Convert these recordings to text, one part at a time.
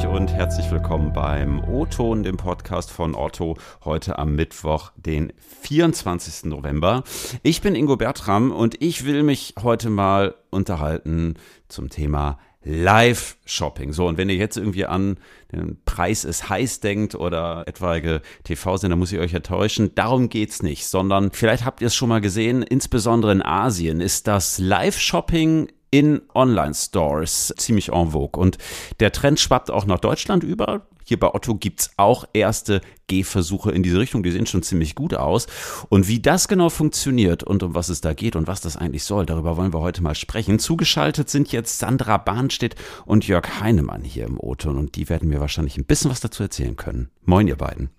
euch und herzlich willkommen beim O-Ton, dem Podcast von Otto, heute am Mittwoch, den 24. November. Ich bin Ingo Bertram und ich will mich heute mal unterhalten zum Thema Live-Shopping. So, und wenn ihr jetzt irgendwie an den Preis ist heiß denkt oder etwaige TV-Sender, muss ich euch enttäuschen. Darum geht's nicht, sondern vielleicht habt ihr es schon mal gesehen, insbesondere in Asien ist das Live-Shopping in Online-Stores ziemlich en vogue. Und der Trend schwappt auch nach Deutschland über. Hier bei Otto gibt's auch erste Gehversuche in diese Richtung. Die sehen schon ziemlich gut aus. Und wie das genau funktioniert und um was es da geht und was das eigentlich soll, darüber wollen wir heute mal sprechen. Zugeschaltet sind jetzt Sandra Bahnstedt und Jörg Heinemann hier im O-Ton. Und die werden mir wahrscheinlich ein bisschen was dazu erzählen können. Moin, ihr beiden.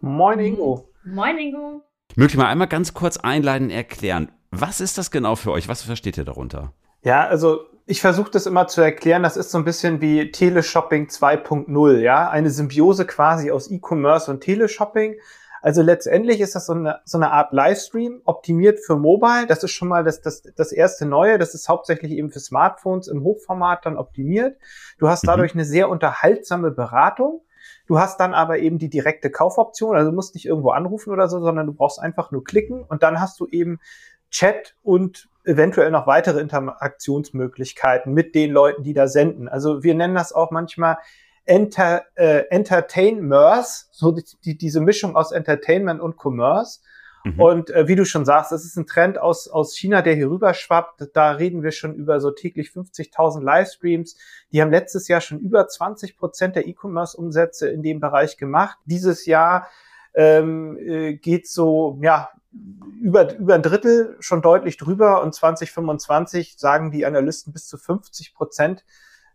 Moin, Ingo. Moin, Ingo. Mögt ihr mal einmal ganz kurz einleiten erklären, was ist das genau für euch? Was versteht ihr darunter? Ja, also ich versuche das immer zu erklären, das ist so ein bisschen wie Teleshopping 2.0, ja, eine Symbiose quasi aus E-Commerce und Teleshopping. Also letztendlich ist das so eine, so eine Art Livestream, optimiert für Mobile. Das ist schon mal das, das, das erste Neue. Das ist hauptsächlich eben für Smartphones im Hochformat dann optimiert. Du hast mhm. dadurch eine sehr unterhaltsame Beratung. Du hast dann aber eben die direkte Kaufoption. Also du musst nicht irgendwo anrufen oder so, sondern du brauchst einfach nur klicken und dann hast du eben Chat und eventuell noch weitere Interaktionsmöglichkeiten mit den Leuten, die da senden. Also wir nennen das auch manchmal Enter, äh, Entertainmers, so die, die, diese Mischung aus Entertainment und Commerce. Mhm. Und äh, wie du schon sagst, das ist ein Trend aus, aus China, der hier rüber schwappt. Da reden wir schon über so täglich 50.000 Livestreams. Die haben letztes Jahr schon über 20 Prozent der E-Commerce-Umsätze in dem Bereich gemacht. Dieses Jahr ähm, äh, geht so, ja, über, über ein Drittel schon deutlich drüber und 2025 sagen die Analysten bis zu 50 Prozent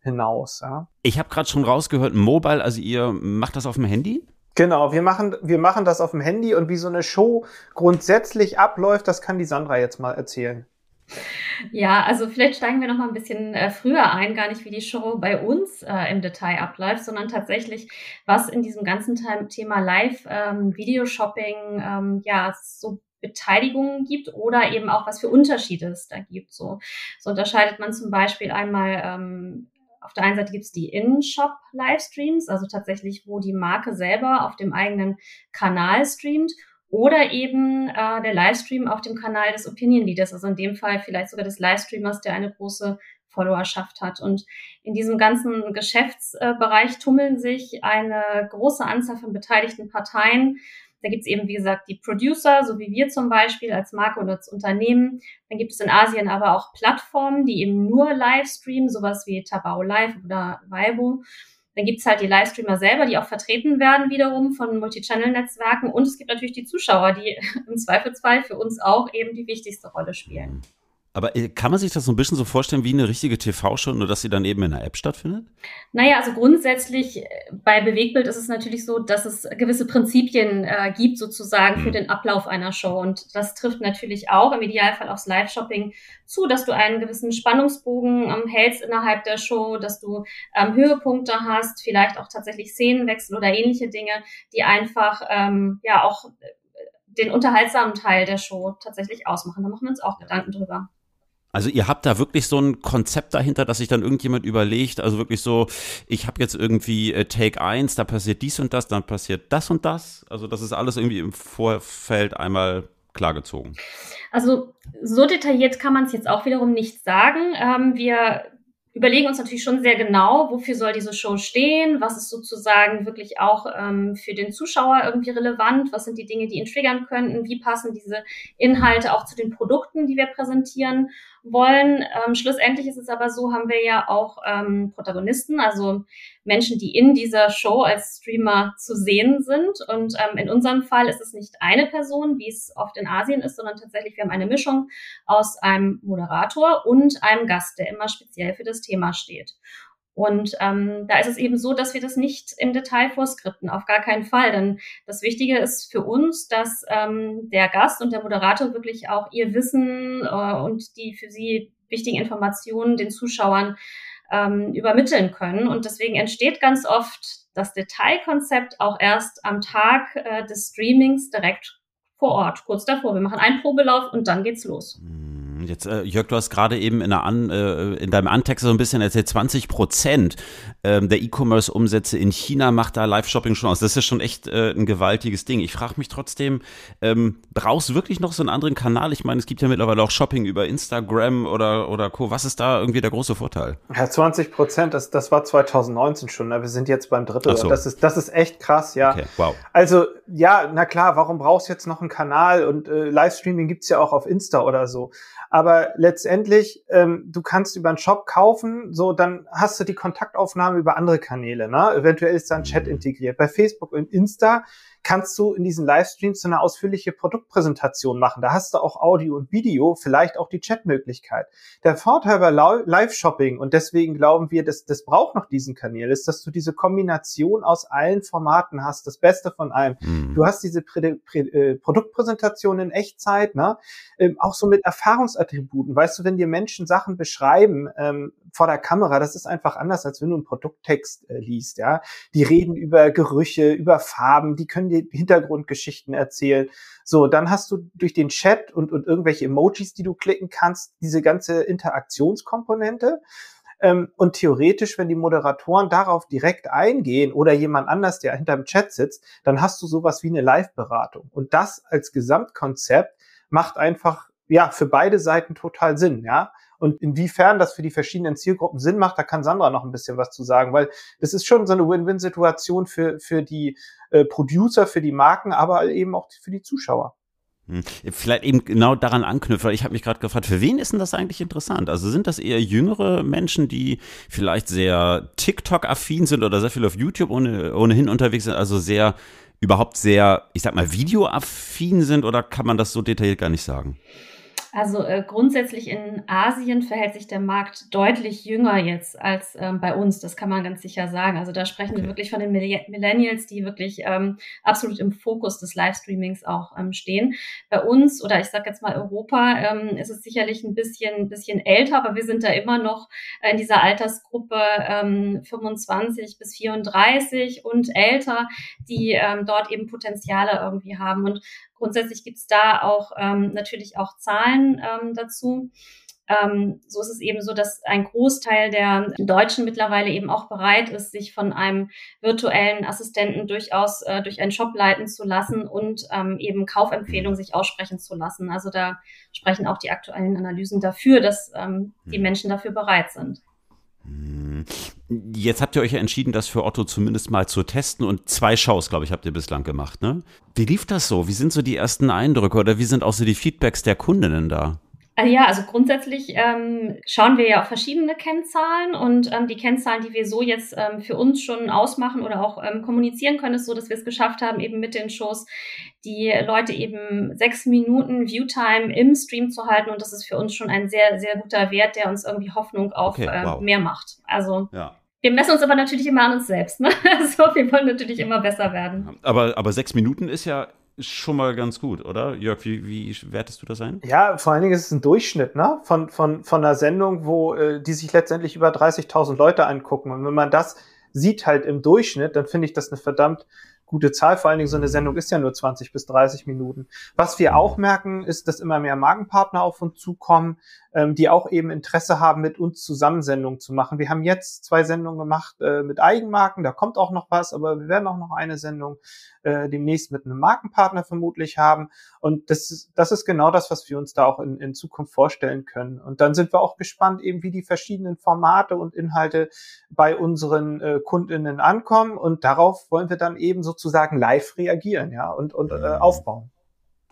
hinaus. Ja. Ich habe gerade schon rausgehört, Mobile, also ihr macht das auf dem Handy? Genau, wir machen, wir machen das auf dem Handy und wie so eine Show grundsätzlich abläuft, das kann die Sandra jetzt mal erzählen. Ja, also vielleicht steigen wir noch mal ein bisschen äh, früher ein, gar nicht wie die Show bei uns äh, im Detail abläuft, sondern tatsächlich, was in diesem ganzen Thema Live ähm, ähm, ja so Beteiligungen gibt oder eben auch was für Unterschiede es da gibt. So, so unterscheidet man zum Beispiel einmal ähm, auf der einen Seite gibt es die In-Shop-Livestreams, also tatsächlich, wo die Marke selber auf dem eigenen Kanal streamt oder eben äh, der Livestream auf dem Kanal des Opinion Leaders, also in dem Fall vielleicht sogar des Livestreamers, der eine große Followerschaft hat. Und in diesem ganzen Geschäftsbereich tummeln sich eine große Anzahl von beteiligten Parteien. Da gibt es eben, wie gesagt, die Producer, so wie wir zum Beispiel als Marke oder als Unternehmen. Dann gibt es in Asien aber auch Plattformen, die eben nur Livestreamen, sowas wie Tabao Live oder Weibo. Dann gibt's halt die Livestreamer selber, die auch vertreten werden wiederum von Multichannel-Netzwerken. Und es gibt natürlich die Zuschauer, die im Zweifelsfall für uns auch eben die wichtigste Rolle spielen. Aber äh, kann man sich das so ein bisschen so vorstellen wie eine richtige TV-Show, nur dass sie dann eben in einer App stattfindet? Naja, also grundsätzlich äh, bei Bewegbild ist es natürlich so, dass es gewisse Prinzipien äh, gibt sozusagen mhm. für den Ablauf einer Show. Und das trifft natürlich auch im Idealfall aufs Live-Shopping zu, dass du einen gewissen Spannungsbogen ähm, hältst innerhalb der Show, dass du ähm, Höhepunkte hast, vielleicht auch tatsächlich Szenenwechsel oder ähnliche Dinge, die einfach ähm, ja auch äh, den unterhaltsamen Teil der Show tatsächlich ausmachen. Da machen wir uns auch Gedanken drüber. Also ihr habt da wirklich so ein Konzept dahinter, dass sich dann irgendjemand überlegt, also wirklich so, ich habe jetzt irgendwie äh, Take 1, da passiert dies und das, dann passiert das und das. Also das ist alles irgendwie im Vorfeld einmal klargezogen. Also so detailliert kann man es jetzt auch wiederum nicht sagen. Ähm, wir überlegen uns natürlich schon sehr genau, wofür soll diese Show stehen, was ist sozusagen wirklich auch ähm, für den Zuschauer irgendwie relevant, was sind die Dinge, die ihn triggern könnten, wie passen diese Inhalte auch zu den Produkten, die wir präsentieren wollen. Ähm, schlussendlich ist es aber so, haben wir ja auch ähm, Protagonisten, also Menschen, die in dieser Show als Streamer zu sehen sind. Und ähm, in unserem Fall ist es nicht eine Person, wie es oft in Asien ist, sondern tatsächlich wir haben eine Mischung aus einem Moderator und einem Gast, der immer speziell für das Thema steht. Und ähm, da ist es eben so, dass wir das nicht im Detail vorskripten, auf gar keinen Fall. Denn das Wichtige ist für uns, dass ähm, der Gast und der Moderator wirklich auch ihr Wissen äh, und die für sie wichtigen Informationen den Zuschauern ähm, übermitteln können. Und deswegen entsteht ganz oft das Detailkonzept auch erst am Tag äh, des Streamings direkt vor Ort, kurz davor. Wir machen einen Probelauf und dann geht's los. Mhm. Jetzt, äh, Jörg, du hast gerade eben in, An, äh, in deinem Antext so ein bisschen erzählt, 20 Prozent ähm, der E-Commerce-Umsätze in China macht da Live-Shopping schon aus. Das ist schon echt äh, ein gewaltiges Ding. Ich frage mich trotzdem, ähm, brauchst du wirklich noch so einen anderen Kanal? Ich meine, es gibt ja mittlerweile auch Shopping über Instagram oder, oder Co. Was ist da irgendwie der große Vorteil? Ja, 20 Prozent, das, das war 2019 schon. Ne? Wir sind jetzt beim Drittel. So. Das, ist, das ist echt krass, ja. Okay, wow. Also, ja, na klar, warum brauchst du jetzt noch einen Kanal? Und äh, Livestreaming gibt's ja auch auf Insta oder so. Aber letztendlich, ähm, du kannst über einen Shop kaufen, so dann hast du die Kontaktaufnahme über andere Kanäle. Ne? Eventuell ist da ein Chat integriert. Bei Facebook und Insta kannst du in diesen Livestreams so eine ausführliche Produktpräsentation machen. Da hast du auch Audio und Video, vielleicht auch die Chatmöglichkeit. Der Vorteil bei Live-Shopping, und deswegen glauben wir, dass das braucht noch diesen Kanal, ist, dass du diese Kombination aus allen Formaten hast, das Beste von allem. Mhm. Du hast diese Prä Prä äh, Produktpräsentation in Echtzeit, ne? Ähm, auch so mit Erfahrungsattributen. Weißt du, wenn dir Menschen Sachen beschreiben ähm, vor der Kamera, das ist einfach anders, als wenn du einen Produkttext äh, liest. Ja, die reden über Gerüche, über Farben, die können dir Hintergrundgeschichten erzählen. So, dann hast du durch den Chat und, und irgendwelche Emojis, die du klicken kannst, diese ganze Interaktionskomponente. Ähm, und theoretisch, wenn die Moderatoren darauf direkt eingehen oder jemand anders, der hinterm Chat sitzt, dann hast du sowas wie eine Live-Beratung. Und das als Gesamtkonzept macht einfach ja für beide Seiten total Sinn, ja. Und inwiefern das für die verschiedenen Zielgruppen Sinn macht, da kann Sandra noch ein bisschen was zu sagen, weil das ist schon so eine Win-Win-Situation für, für die äh, Producer, für die Marken, aber eben auch für die Zuschauer. Hm. Vielleicht eben genau daran anknüpfen, weil ich habe mich gerade gefragt, für wen ist denn das eigentlich interessant? Also sind das eher jüngere Menschen, die vielleicht sehr TikTok-affin sind oder sehr viel auf YouTube ohne, ohnehin unterwegs sind, also sehr überhaupt sehr, ich sag mal, videoaffin sind oder kann man das so detailliert gar nicht sagen? Also äh, grundsätzlich in Asien verhält sich der Markt deutlich jünger jetzt als ähm, bei uns. Das kann man ganz sicher sagen. Also da sprechen okay. wir wirklich von den Millennials, die wirklich ähm, absolut im Fokus des Livestreamings auch ähm, stehen. Bei uns oder ich sage jetzt mal Europa ähm, ist es sicherlich ein bisschen, bisschen älter, aber wir sind da immer noch in dieser Altersgruppe ähm, 25 bis 34 und älter, die ähm, dort eben Potenziale irgendwie haben. Und Grundsätzlich gibt es da auch ähm, natürlich auch Zahlen ähm, dazu. Ähm, so ist es eben so, dass ein Großteil der Deutschen mittlerweile eben auch bereit ist, sich von einem virtuellen Assistenten durchaus äh, durch einen Shop leiten zu lassen und ähm, eben Kaufempfehlungen sich aussprechen zu lassen. Also da sprechen auch die aktuellen Analysen dafür, dass ähm, die hm. Menschen dafür bereit sind. Hm. Jetzt habt ihr euch ja entschieden, das für Otto zumindest mal zu testen und zwei Shows, glaube ich, habt ihr bislang gemacht, ne? Wie lief das so? Wie sind so die ersten Eindrücke oder wie sind auch so die Feedbacks der Kundinnen da? Also ja, also grundsätzlich ähm, schauen wir ja auf verschiedene Kennzahlen und ähm, die Kennzahlen, die wir so jetzt ähm, für uns schon ausmachen oder auch ähm, kommunizieren können, ist so, dass wir es geschafft haben, eben mit den Shows die Leute eben sechs Minuten Viewtime im Stream zu halten und das ist für uns schon ein sehr, sehr guter Wert, der uns irgendwie Hoffnung auf okay, äh, wow. mehr macht. Also ja. Wir messen uns aber natürlich immer an uns selbst. Ne? Also wir wollen natürlich immer besser werden. Aber, aber sechs Minuten ist ja ist schon mal ganz gut, oder? Jörg, wie, wie wertest du das ein? Ja, vor allen Dingen ist es ein Durchschnitt ne? von, von, von einer Sendung, wo äh, die sich letztendlich über 30.000 Leute angucken. Und wenn man das sieht halt im Durchschnitt, dann finde ich das eine verdammt gute Zahl. Vor allen Dingen so eine Sendung ist ja nur 20 bis 30 Minuten. Was wir auch merken, ist, dass immer mehr Magenpartner auf uns zukommen, ähm, die auch eben Interesse haben, mit uns zusammen Sendungen zu machen. Wir haben jetzt zwei Sendungen gemacht äh, mit Eigenmarken, da kommt auch noch was, aber wir werden auch noch eine Sendung äh, demnächst mit einem Markenpartner vermutlich haben. Und das ist, das ist genau das, was wir uns da auch in, in Zukunft vorstellen können. Und dann sind wir auch gespannt, eben wie die verschiedenen Formate und Inhalte bei unseren äh, Kundinnen ankommen. Und darauf wollen wir dann eben sozusagen live reagieren, ja, und, und äh, mhm. aufbauen.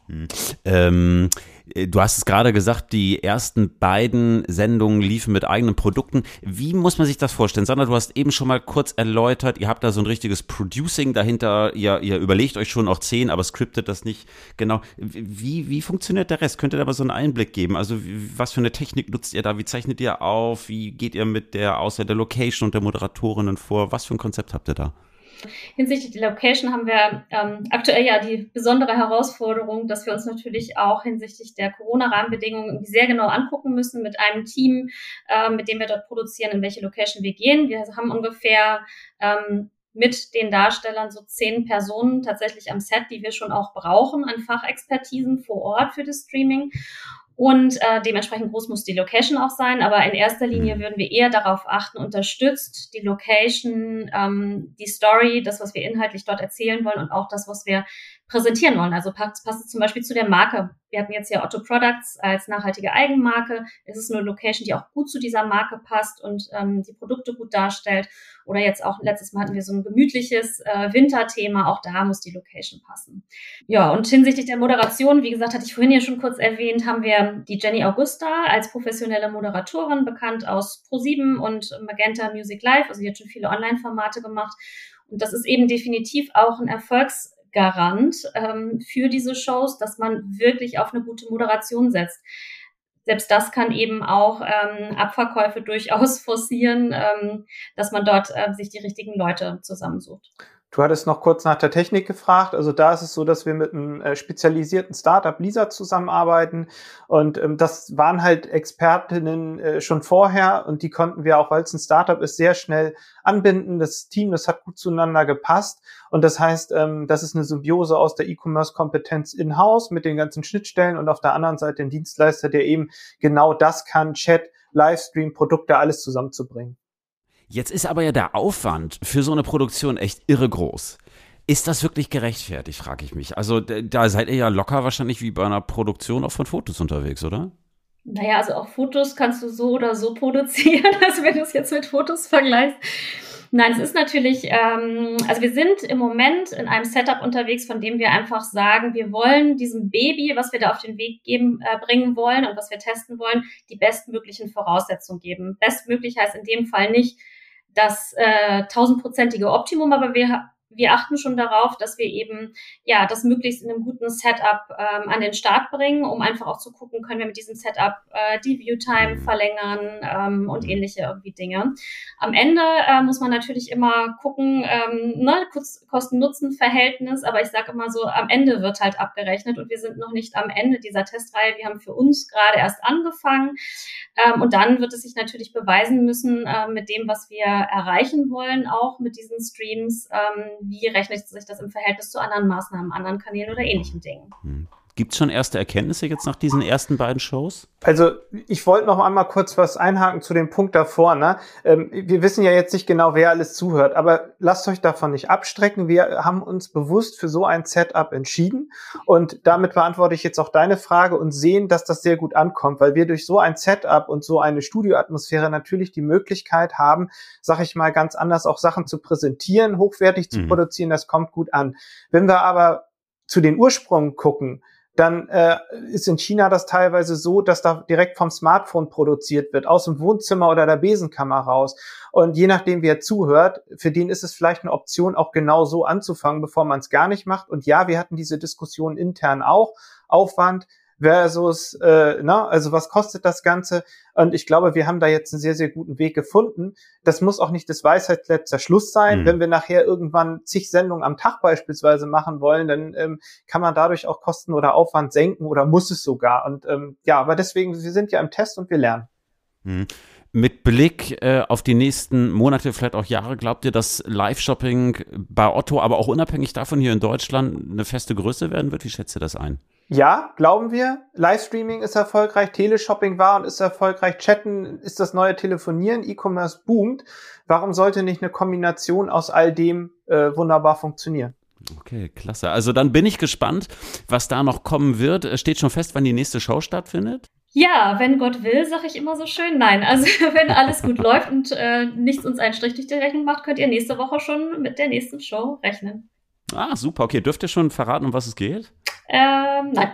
Hm. Ähm, äh, du hast es gerade gesagt, die ersten beiden Sendungen liefen mit eigenen Produkten. Wie muss man sich das vorstellen? Sandra, du hast eben schon mal kurz erläutert, ihr habt da so ein richtiges Producing dahinter, ihr, ihr überlegt euch schon auch zehn, aber scriptet das nicht genau. Wie, wie funktioniert der Rest? Könnt ihr da mal so einen Einblick geben? Also was für eine Technik nutzt ihr da? Wie zeichnet ihr auf? Wie geht ihr mit der Auswahl der Location und der Moderatorinnen vor? Was für ein Konzept habt ihr da? Hinsichtlich der Location haben wir ähm, aktuell ja die besondere Herausforderung, dass wir uns natürlich auch hinsichtlich der Corona-Rahmenbedingungen sehr genau angucken müssen mit einem Team, äh, mit dem wir dort produzieren, in welche Location wir gehen. Wir haben ungefähr ähm, mit den Darstellern so zehn Personen tatsächlich am Set, die wir schon auch brauchen an Fachexpertisen vor Ort für das Streaming. Und äh, dementsprechend groß muss die Location auch sein. Aber in erster Linie mhm. würden wir eher darauf achten, unterstützt die Location, ähm, die Story, das, was wir inhaltlich dort erzählen wollen und auch das, was wir präsentieren wollen. Also passt, passt es zum Beispiel zu der Marke. Wir hatten jetzt ja Otto Products als nachhaltige Eigenmarke. Es ist eine Location, die auch gut zu dieser Marke passt und ähm, die Produkte gut darstellt. Oder jetzt auch letztes Mal hatten wir so ein gemütliches äh, Winterthema. Auch da muss die Location passen. Ja, und hinsichtlich der Moderation, wie gesagt, hatte ich vorhin ja schon kurz erwähnt, haben wir die Jenny Augusta als professionelle Moderatorin, bekannt aus Pro7 und Magenta Music Live. Also die hat schon viele Online-Formate gemacht. Und das ist eben definitiv auch ein Erfolgs Garant ähm, für diese Shows, dass man wirklich auf eine gute Moderation setzt. Selbst das kann eben auch ähm, Abverkäufe durchaus forcieren, ähm, dass man dort äh, sich die richtigen Leute zusammensucht. Du hattest noch kurz nach der Technik gefragt. Also da ist es so, dass wir mit einem äh, spezialisierten Startup Lisa zusammenarbeiten. Und ähm, das waren halt Expertinnen äh, schon vorher und die konnten wir auch, weil es ein Startup ist, sehr schnell anbinden. Das Team, das hat gut zueinander gepasst. Und das heißt, ähm, das ist eine Symbiose aus der E-Commerce-Kompetenz in-house mit den ganzen Schnittstellen und auf der anderen Seite den Dienstleister, der eben genau das kann, Chat, Livestream, Produkte, alles zusammenzubringen. Jetzt ist aber ja der Aufwand für so eine Produktion echt irre groß. Ist das wirklich gerechtfertigt, frage ich mich. Also da seid ihr ja locker wahrscheinlich wie bei einer Produktion auch von Fotos unterwegs, oder? Naja, also auch Fotos kannst du so oder so produzieren, also wenn du es jetzt mit Fotos vergleichst. Nein, es ist natürlich, ähm, also wir sind im Moment in einem Setup unterwegs, von dem wir einfach sagen, wir wollen diesem Baby, was wir da auf den Weg geben, äh, bringen wollen und was wir testen wollen, die bestmöglichen Voraussetzungen geben. Bestmöglich heißt in dem Fall nicht, das äh, tausendprozentige Optimum, aber wir wir achten schon darauf, dass wir eben ja das möglichst in einem guten Setup ähm, an den Start bringen, um einfach auch zu gucken, können wir mit diesem Setup äh, die Viewtime verlängern ähm, und ähnliche irgendwie Dinge. Am Ende äh, muss man natürlich immer gucken, ähm, ne, Kosten-Nutzen-Verhältnis, aber ich sage immer so, am Ende wird halt abgerechnet und wir sind noch nicht am Ende dieser Testreihe. Wir haben für uns gerade erst angefangen ähm, und dann wird es sich natürlich beweisen müssen äh, mit dem, was wir erreichen wollen, auch mit diesen Streams. Ähm, wie rechnet sich das im Verhältnis zu anderen Maßnahmen, anderen Kanälen oder ähnlichen Dingen. Gibt es schon erste Erkenntnisse jetzt nach diesen ersten beiden Shows? Also ich wollte noch einmal kurz was einhaken zu dem Punkt davor. Ne? Ähm, wir wissen ja jetzt nicht genau, wer alles zuhört, aber lasst euch davon nicht abstrecken. Wir haben uns bewusst für so ein Setup entschieden und damit beantworte ich jetzt auch deine Frage und sehen, dass das sehr gut ankommt, weil wir durch so ein Setup und so eine Studioatmosphäre natürlich die Möglichkeit haben, sag ich mal ganz anders auch Sachen zu präsentieren, hochwertig zu mhm. produzieren. Das kommt gut an. Wenn wir aber zu den Ursprüngen gucken, dann äh, ist in China das teilweise so, dass da direkt vom Smartphone produziert wird, aus dem Wohnzimmer oder der Besenkammer raus. Und je nachdem, wer zuhört, für den ist es vielleicht eine Option, auch genau so anzufangen, bevor man es gar nicht macht. Und ja, wir hatten diese Diskussion intern auch. Aufwand, versus, äh, na, also was kostet das Ganze? Und ich glaube, wir haben da jetzt einen sehr, sehr guten Weg gefunden. Das muss auch nicht das Weisheitsletzter Schluss sein. Mhm. Wenn wir nachher irgendwann zig Sendungen am Tag beispielsweise machen wollen, dann ähm, kann man dadurch auch Kosten oder Aufwand senken oder muss es sogar. Und ähm, ja, aber deswegen, wir sind ja im Test und wir lernen. Mhm. Mit Blick äh, auf die nächsten Monate, vielleicht auch Jahre, glaubt ihr, dass Live-Shopping bei Otto, aber auch unabhängig davon hier in Deutschland eine feste Größe werden wird? Wie schätzt ihr das ein? Ja, glauben wir. Livestreaming ist erfolgreich, Teleshopping war und ist erfolgreich, Chatten ist das neue Telefonieren, E-Commerce boomt. Warum sollte nicht eine Kombination aus all dem äh, wunderbar funktionieren? Okay, klasse. Also dann bin ich gespannt, was da noch kommen wird. Steht schon fest, wann die nächste Show stattfindet? Ja, wenn Gott will, sage ich immer so schön. Nein, also wenn alles gut läuft und äh, nichts uns einen Strich durch die Rechnung macht, könnt ihr nächste Woche schon mit der nächsten Show rechnen. Ah, super. Okay, dürft ihr schon verraten, um was es geht? Ähm, nein.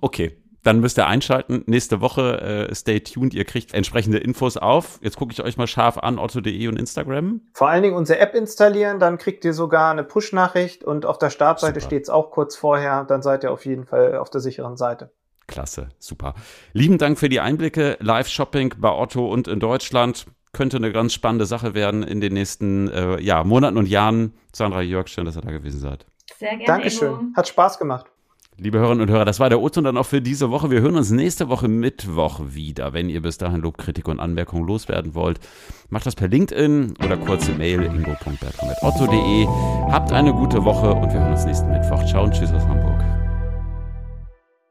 Okay, dann müsst ihr einschalten. Nächste Woche äh, stay tuned. Ihr kriegt entsprechende Infos auf. Jetzt gucke ich euch mal scharf an, otto.de und Instagram. Vor allen Dingen unsere App installieren, dann kriegt ihr sogar eine Push-Nachricht und auf der Startseite steht es auch kurz vorher. Dann seid ihr auf jeden Fall auf der sicheren Seite. Klasse, super. Lieben Dank für die Einblicke. Live-Shopping bei Otto und in Deutschland könnte eine ganz spannende Sache werden in den nächsten äh, ja, Monaten und Jahren. Sandra Jörg, schön, dass ihr da gewesen seid. Sehr gerne. Dankeschön. Ingo. Hat Spaß gemacht. Liebe Hörerinnen und Hörer, das war der O-Ton dann auch für diese Woche. Wir hören uns nächste Woche Mittwoch wieder. Wenn ihr bis dahin Lob, Kritik und Anmerkungen loswerden wollt, macht das per LinkedIn oder kurze Mail ingo.bertram.otto.de. Habt eine gute Woche und wir hören uns nächsten Mittwoch. Ciao und tschüss aus Hamburg.